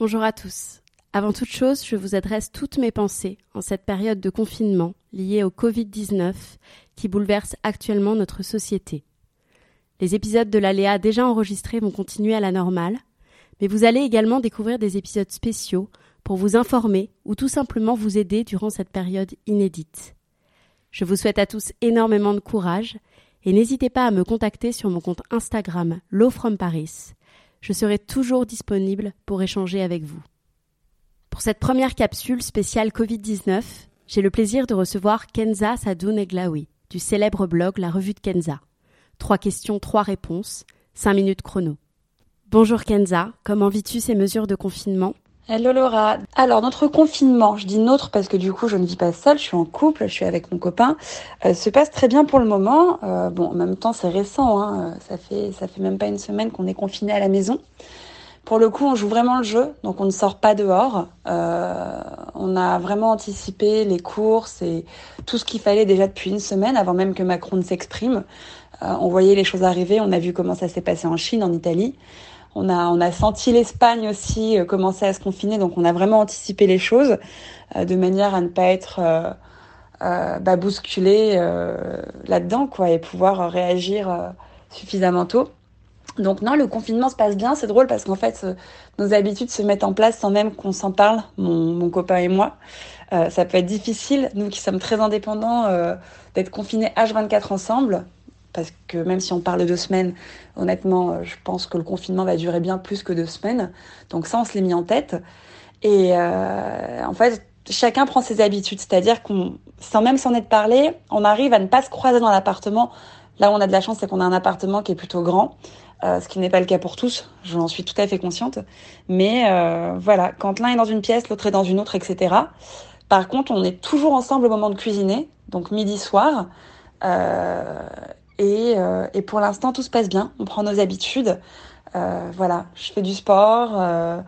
Bonjour à tous. Avant toute chose, je vous adresse toutes mes pensées en cette période de confinement liée au Covid-19 qui bouleverse actuellement notre société. Les épisodes de l'Aléa déjà enregistrés vont continuer à la normale, mais vous allez également découvrir des épisodes spéciaux pour vous informer ou tout simplement vous aider durant cette période inédite. Je vous souhaite à tous énormément de courage et n'hésitez pas à me contacter sur mon compte Instagram Low from Paris. Je serai toujours disponible pour échanger avec vous. Pour cette première capsule spéciale Covid-19, j'ai le plaisir de recevoir Kenza Sadoun Eglaoui du célèbre blog La Revue de Kenza. Trois questions, trois réponses, cinq minutes chrono. Bonjour Kenza, comment vis-tu ces mesures de confinement? Hello Laura. Alors notre confinement, je dis notre parce que du coup je ne vis pas seule, je suis en couple, je suis avec mon copain, euh, se passe très bien pour le moment. Euh, bon, en même temps c'est récent, hein, ça fait ça fait même pas une semaine qu'on est confiné à la maison. Pour le coup, on joue vraiment le jeu, donc on ne sort pas dehors. Euh, on a vraiment anticipé les courses et tout ce qu'il fallait déjà depuis une semaine, avant même que Macron ne s'exprime. Euh, on voyait les choses arriver, on a vu comment ça s'est passé en Chine, en Italie. On a, senti l'Espagne aussi euh, commencer à se confiner, donc on a vraiment anticipé les choses euh, de manière à ne pas être euh, bah, bousculé là-dedans, quoi, et pouvoir réagir suffisamment tôt. Donc non, le confinement se passe bien, c'est drôle parce qu'en fait, nos habitudes se mettent en place sans même qu'on s'en parle, mon, copain et moi. Ça peut être difficile, nous qui sommes très indépendants, d'être confinés H24 ensemble parce que même si on parle de deux semaines, honnêtement, euh, je pense que le confinement va durer bien plus que deux semaines. Donc ça, on se l'est mis en tête. Et euh, en fait, chacun prend ses habitudes, c'est-à-dire qu'on, sans même s'en être parlé, on arrive à ne pas se croiser dans l'appartement. Là où on a de la chance, c'est qu'on a un appartement qui est plutôt grand, euh, ce qui n'est pas le cas pour tous. J'en suis tout à fait consciente. Mais euh, voilà, quand l'un est dans une pièce, l'autre est dans une autre, etc. Par contre, on est toujours ensemble au moment de cuisiner, donc midi soir. Euh, et, euh, et pour l'instant, tout se passe bien. On prend nos habitudes. Euh, voilà, je fais du sport. Euh,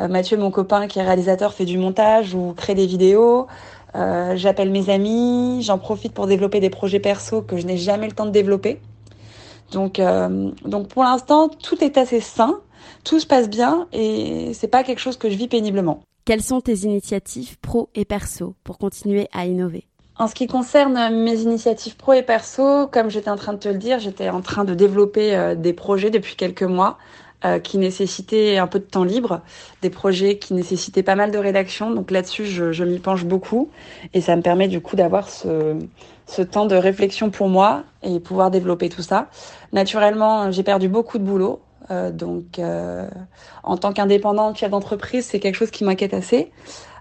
euh, Mathieu, mon copain qui est réalisateur, fait du montage ou crée des vidéos. Euh, J'appelle mes amis. J'en profite pour développer des projets perso que je n'ai jamais le temps de développer. Donc, euh, donc pour l'instant, tout est assez sain, tout se passe bien et c'est pas quelque chose que je vis péniblement. Quelles sont tes initiatives pro et perso pour continuer à innover? En ce qui concerne mes initiatives pro et perso, comme j'étais en train de te le dire, j'étais en train de développer euh, des projets depuis quelques mois euh, qui nécessitaient un peu de temps libre, des projets qui nécessitaient pas mal de rédaction. Donc là-dessus, je, je m'y penche beaucoup et ça me permet du coup d'avoir ce, ce temps de réflexion pour moi et pouvoir développer tout ça. Naturellement, j'ai perdu beaucoup de boulot. Euh, donc, euh, en tant qu'indépendante chef d'entreprise, c'est quelque chose qui m'inquiète assez.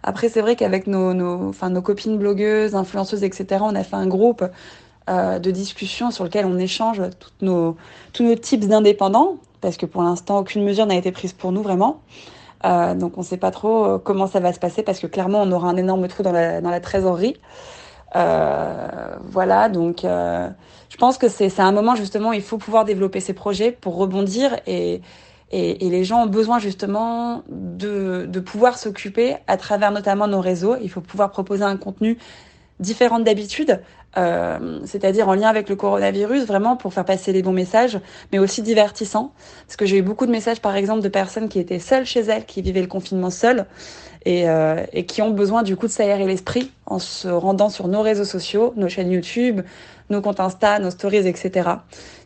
Après, c'est vrai qu'avec nos, nos, nos copines blogueuses, influenceuses, etc., on a fait un groupe euh, de discussion sur lequel on échange toutes nos, tous nos types d'indépendants, parce que pour l'instant, aucune mesure n'a été prise pour nous vraiment. Euh, donc, on ne sait pas trop euh, comment ça va se passer, parce que clairement, on aura un énorme trou dans la, dans la trésorerie. Euh, voilà, donc euh, je pense que c'est un moment justement il faut pouvoir développer ses projets pour rebondir et, et, et, les gens ont besoin justement de, de pouvoir s'occuper à travers notamment nos réseaux. Il faut pouvoir proposer un contenu différent d'habitude, euh, c'est-à-dire en lien avec le coronavirus, vraiment pour faire passer les bons messages, mais aussi divertissant. Parce que j'ai eu beaucoup de messages, par exemple, de personnes qui étaient seules chez elles, qui vivaient le confinement seules, et, euh, et qui ont besoin du coup de s'aérer l'esprit en se rendant sur nos réseaux sociaux, nos chaînes YouTube, nos comptes Insta, nos stories, etc.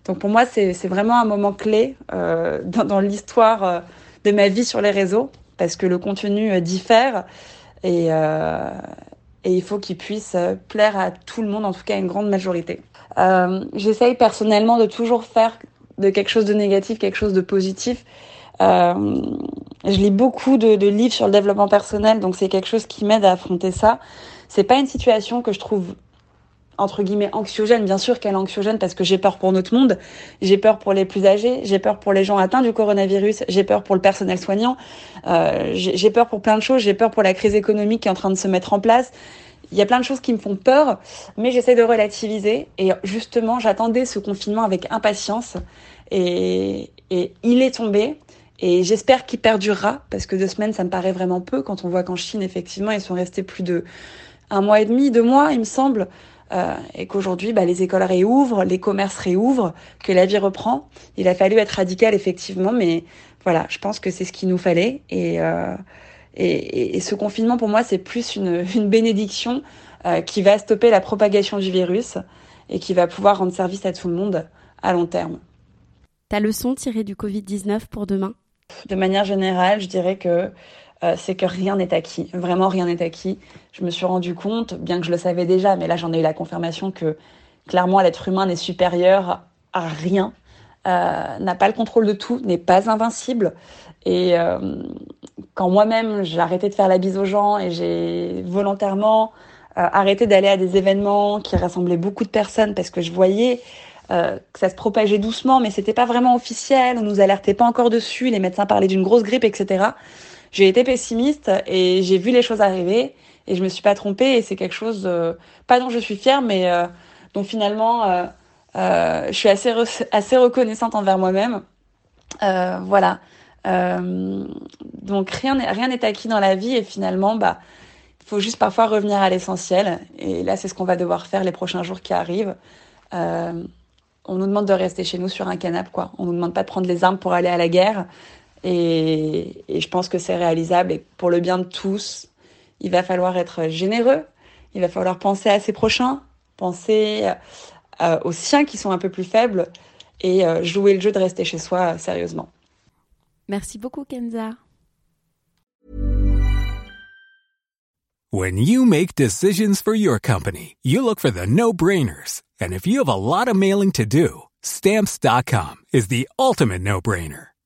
Donc pour moi, c'est vraiment un moment clé euh, dans, dans l'histoire euh, de ma vie sur les réseaux, parce que le contenu euh, diffère et, euh, et il faut qu'il puisse plaire à tout le monde, en tout cas à une grande majorité. Euh, J'essaye personnellement de toujours faire de quelque chose de négatif quelque chose de positif. Euh, je lis beaucoup de, de, livres sur le développement personnel, donc c'est quelque chose qui m'aide à affronter ça. C'est pas une situation que je trouve entre guillemets anxiogène. Bien sûr qu'elle est anxiogène parce que j'ai peur pour notre monde, j'ai peur pour les plus âgés, j'ai peur pour les gens atteints du coronavirus, j'ai peur pour le personnel soignant, euh, j'ai peur pour plein de choses, j'ai peur pour la crise économique qui est en train de se mettre en place. Il y a plein de choses qui me font peur, mais j'essaie de relativiser. Et justement, j'attendais ce confinement avec impatience. Et, et il est tombé. Et j'espère qu'il perdurera, parce que deux semaines, ça me paraît vraiment peu, quand on voit qu'en Chine, effectivement, ils sont restés plus de un mois et demi, deux mois, il me semble, euh, et qu'aujourd'hui, bah, les écoles réouvrent, les commerces réouvrent, que la vie reprend. Il a fallu être radical, effectivement, mais voilà, je pense que c'est ce qu'il nous fallait. Et, euh, et, et, ce confinement, pour moi, c'est plus une, une bénédiction euh, qui va stopper la propagation du virus et qui va pouvoir rendre service à tout le monde à long terme. Ta leçon tirée du Covid-19 pour demain? De manière générale, je dirais que euh, c'est que rien n'est acquis. Vraiment, rien n'est acquis. Je me suis rendu compte, bien que je le savais déjà, mais là, j'en ai eu la confirmation que clairement, l'être humain n'est supérieur à rien, euh, n'a pas le contrôle de tout, n'est pas invincible. Et euh, quand moi-même, j'ai arrêté de faire la bise aux gens et j'ai volontairement arrêté d'aller à des événements qui rassemblaient beaucoup de personnes parce que je voyais que ça se propageait doucement, mais c'était pas vraiment officiel, on nous alertait pas encore dessus, les médecins parlaient d'une grosse grippe, etc j'ai été pessimiste et j'ai vu les choses arriver et je me suis pas trompée et c'est quelque chose euh, pas dont je suis fière mais euh, dont finalement euh, je suis assez assez reconnaissante envers moi-même. Voilà. Donc rien n'est rien n'est acquis dans la vie et finalement bah faut juste parfois revenir à l'essentiel et là c'est ce qu'on va devoir faire les prochains jours qui arrivent. On nous demande de rester chez nous sur un canapé quoi. On nous demande pas de prendre les armes pour aller à la guerre et, et, je pense que c'est réalisable. Et pour le bien de tous, il va falloir être généreux. Il va falloir penser à ses prochains, penser euh, aux siens qui sont un peu plus faibles et euh, jouer le jeu de rester chez soi euh, sérieusement. Merci beaucoup, Kenza. When you make decisions for your company, you look for the no-brainers. And if you have a lot of mailing to do, stamps.com is the ultimate no-brainer.